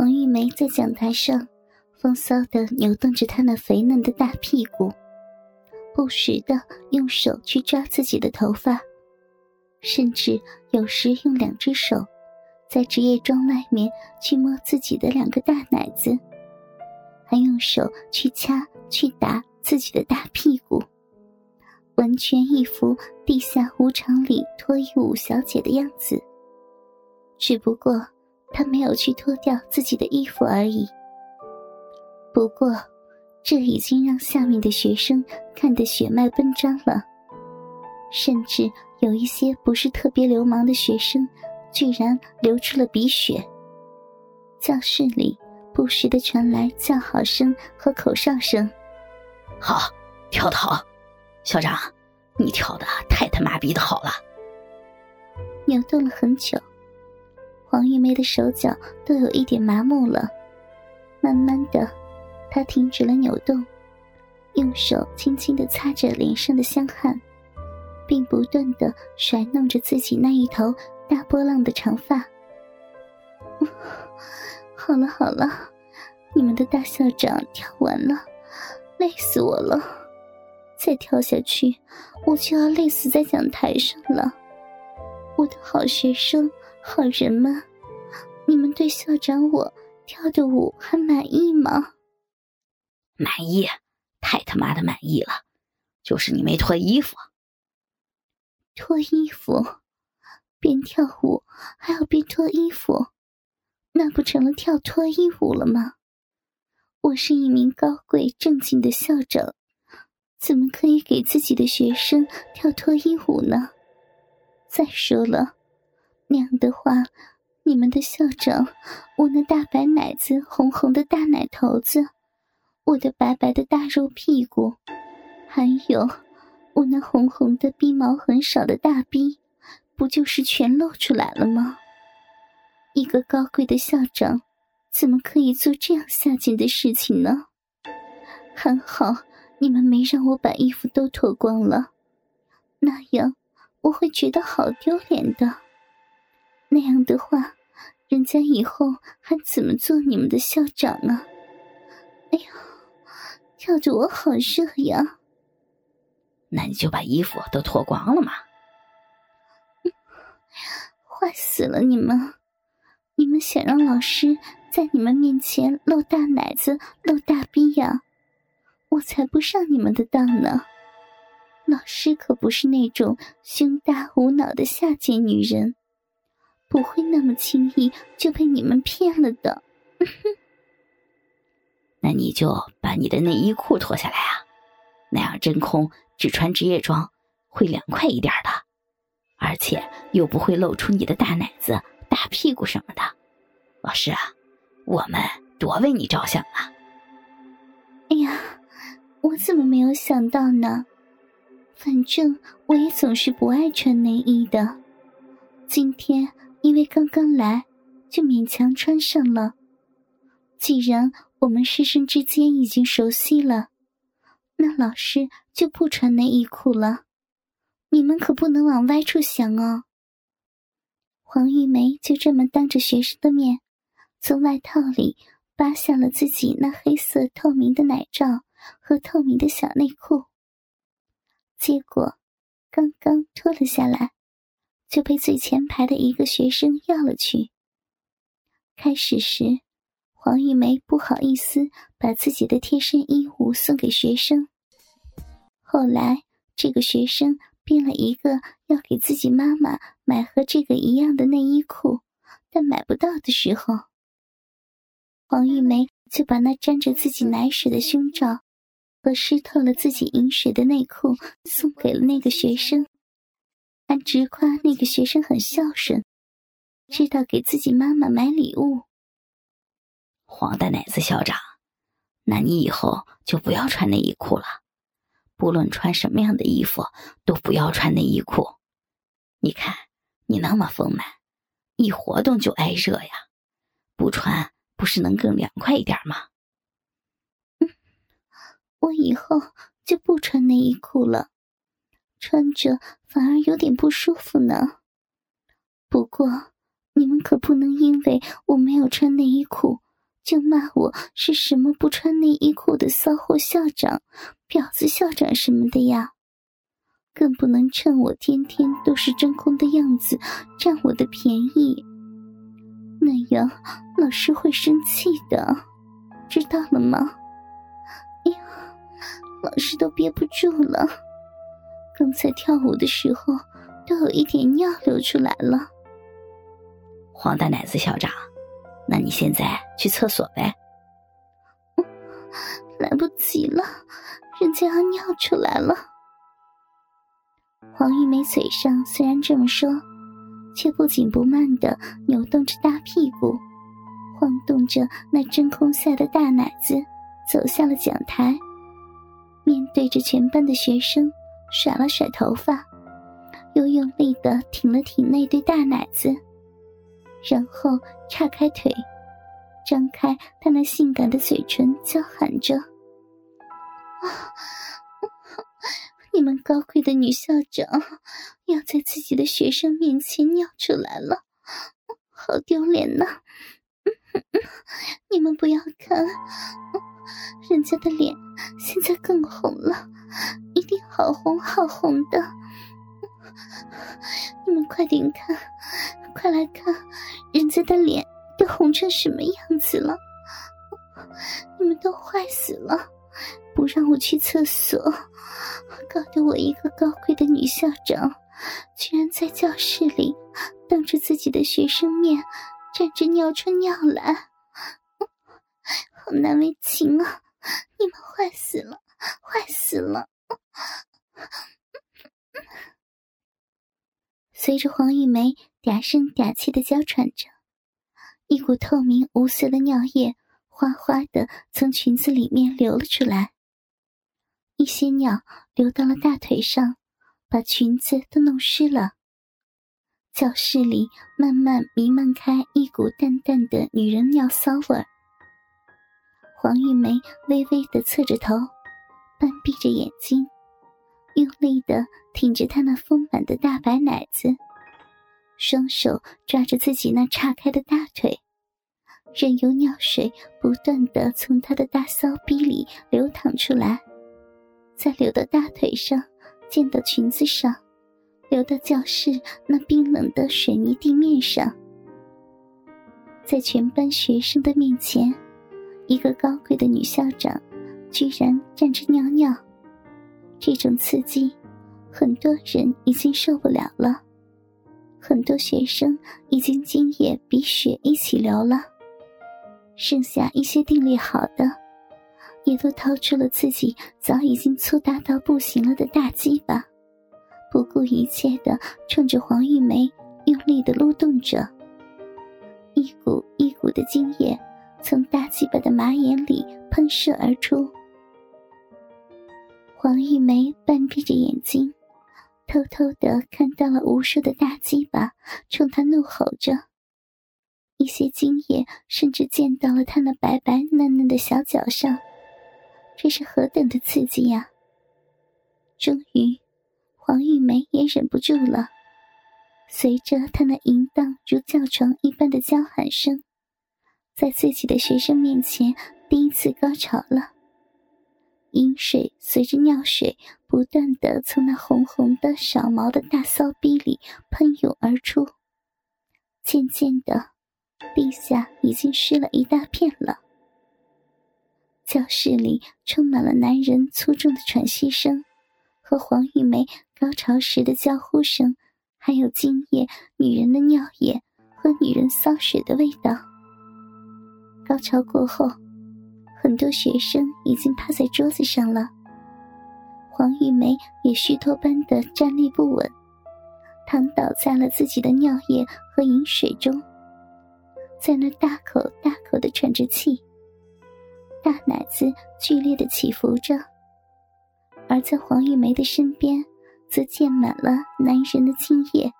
王玉梅在讲台上风骚的扭动着她那肥嫩的大屁股，不时的用手去抓自己的头发，甚至有时用两只手在职业装外面去摸自己的两个大奶子，还用手去掐去打自己的大屁股，完全一副地下舞场里脱衣舞小姐的样子。只不过。他没有去脱掉自己的衣服而已。不过，这已经让下面的学生看得血脉奔张了，甚至有一些不是特别流氓的学生，居然流出了鼻血。教室里不时的传来叫好声和口哨声：“好，跳的好，校长，你跳的太他妈逼的好了。”扭动了很久。黄玉梅的手脚都有一点麻木了，慢慢的，她停止了扭动，用手轻轻的擦着脸上的香汗，并不断的甩弄着自己那一头大波浪的长发。好了好了，你们的大校长跳完了，累死我了，再跳下去，我就要累死在讲台上了。我的好学生。好人吗，你们对校长我跳的舞还满意吗？满意，太他妈的满意了！就是你没脱衣服。脱衣服，边跳舞还要边脱衣服，那不成了跳脱衣舞了吗？我是一名高贵正经的校长，怎么可以给自己的学生跳脱衣舞呢？再说了。那样的话，你们的校长，我那大白奶子、红红的大奶头子，我的白白的大肉屁股，还有我那红红的逼毛很少的大逼，不就是全露出来了吗？一个高贵的校长，怎么可以做这样下贱的事情呢？还好你们没让我把衣服都脱光了，那样我会觉得好丢脸的。那样的话，人家以后还怎么做你们的校长啊？哎呦，跳着我好热呀！那你就把衣服都脱光了嘛！坏死了你们！你们想让老师在你们面前露大奶子、露大逼呀？我才不上你们的当呢！老师可不是那种胸大无脑的下贱女人。不会那么轻易就被你们骗了的。那你就把你的内衣裤脱下来啊，那样真空只穿职业装会凉快一点的，而且又不会露出你的大奶子、大屁股什么的。老师啊，我们多为你着想啊！哎呀，我怎么没有想到呢？反正我也总是不爱穿内衣的，今天。因为刚刚来，就勉强穿上了。既然我们师生之间已经熟悉了，那老师就不穿内衣裤了。你们可不能往歪处想哦。黄玉梅就这么当着学生的面，从外套里扒下了自己那黑色透明的奶罩和透明的小内裤。结果，刚刚脱了下来。就被最前排的一个学生要了去。开始时，黄玉梅不好意思把自己的贴身衣物送给学生。后来，这个学生编了一个要给自己妈妈买和这个一样的内衣裤，但买不到的时候，黄玉梅就把那沾着自己奶水的胸罩和湿透了自己饮水的内裤送给了那个学生。还直夸那个学生很孝顺，知道给自己妈妈买礼物。黄大奶子校长，那你以后就不要穿内衣裤了，不论穿什么样的衣服都不要穿内衣裤。你看你那么丰满，一活动就挨热呀，不穿不是能更凉快一点吗？我以后就不穿内衣裤了。穿着反而有点不舒服呢。不过，你们可不能因为我没有穿内衣裤，就骂我是什么不穿内衣裤的骚货校长、婊子校长什么的呀，更不能趁我天天都是真空的样子占我的便宜，那样老师会生气的，知道了吗？哎呀，老师都憋不住了，刚才跳舞的时候都有一点尿流出来了。黄大奶子校长。那你现在去厕所呗。来不及了，人家要尿出来了。黄玉梅嘴上虽然这么说，却不紧不慢的扭动着大屁股，晃动着那真空下的大奶子，走下了讲台，面对着全班的学生，甩了甩头发，又用力的挺了挺那对大奶子。然后叉开腿，张开他那性感的嘴唇，叫喊着：“啊，你们高贵的女校长要在自己的学生面前尿出来了，好丢脸呐！你们不要看，人家的脸现在更红了，好红好红的。你们快点看，快来看！”人家的脸都红成什么样子了？你们都坏死了！不让我去厕所，搞得我一个高贵的女校长，居然在教室里当着自己的学生面站着尿出尿来，好难为情啊！你们坏死了，坏死了！随着黄玉梅。嗲声嗲气的娇喘着，一股透明无色的尿液哗哗的从裙子里面流了出来。一些尿流到了大腿上，把裙子都弄湿了。教室里慢慢弥漫开一股淡淡的女人尿骚味儿。黄玉梅微微的侧着头，半闭着眼睛，用力的挺着她那丰满的大白奶子。双手抓着自己那岔开的大腿，任由尿水不断的从他的大骚逼里流淌出来，再流到大腿上，溅到裙子上，流到教室那冰冷的水泥地面上。在全班学生的面前，一个高贵的女校长居然站着尿尿，这种刺激，很多人已经受不了了。很多学生已经精液比血一起流了，剩下一些定力好的，也都掏出了自己早已经粗大到不行了的大鸡巴，不顾一切的冲着黄玉梅用力的撸动着，一股一股的精液从大鸡巴的马眼里喷射而出。黄玉梅半闭着眼睛。偷偷的看到了无数的大鸡巴冲他怒吼着，一些精液甚至溅到了他那白白嫩嫩的小脚上，这是何等的刺激呀！终于，黄玉梅也忍不住了，随着他那淫荡如叫床一般的娇喊声，在自己的学生面前第一次高潮了。阴水随着尿水不断的从那红红的少毛的大骚逼里喷涌而出，渐渐的，地下已经湿了一大片了。教室里充满了男人粗重的喘息声，和黄玉梅高潮时的叫呼声，还有精液、女人的尿液和女人骚水的味道。高潮过后。很多学生已经趴在桌子上了，黄玉梅也虚脱般的站立不稳，躺倒在了自己的尿液和饮水中，在那大口大口的喘着气，大奶子剧烈的起伏着，而在黄玉梅的身边，则溅满了男人的精液。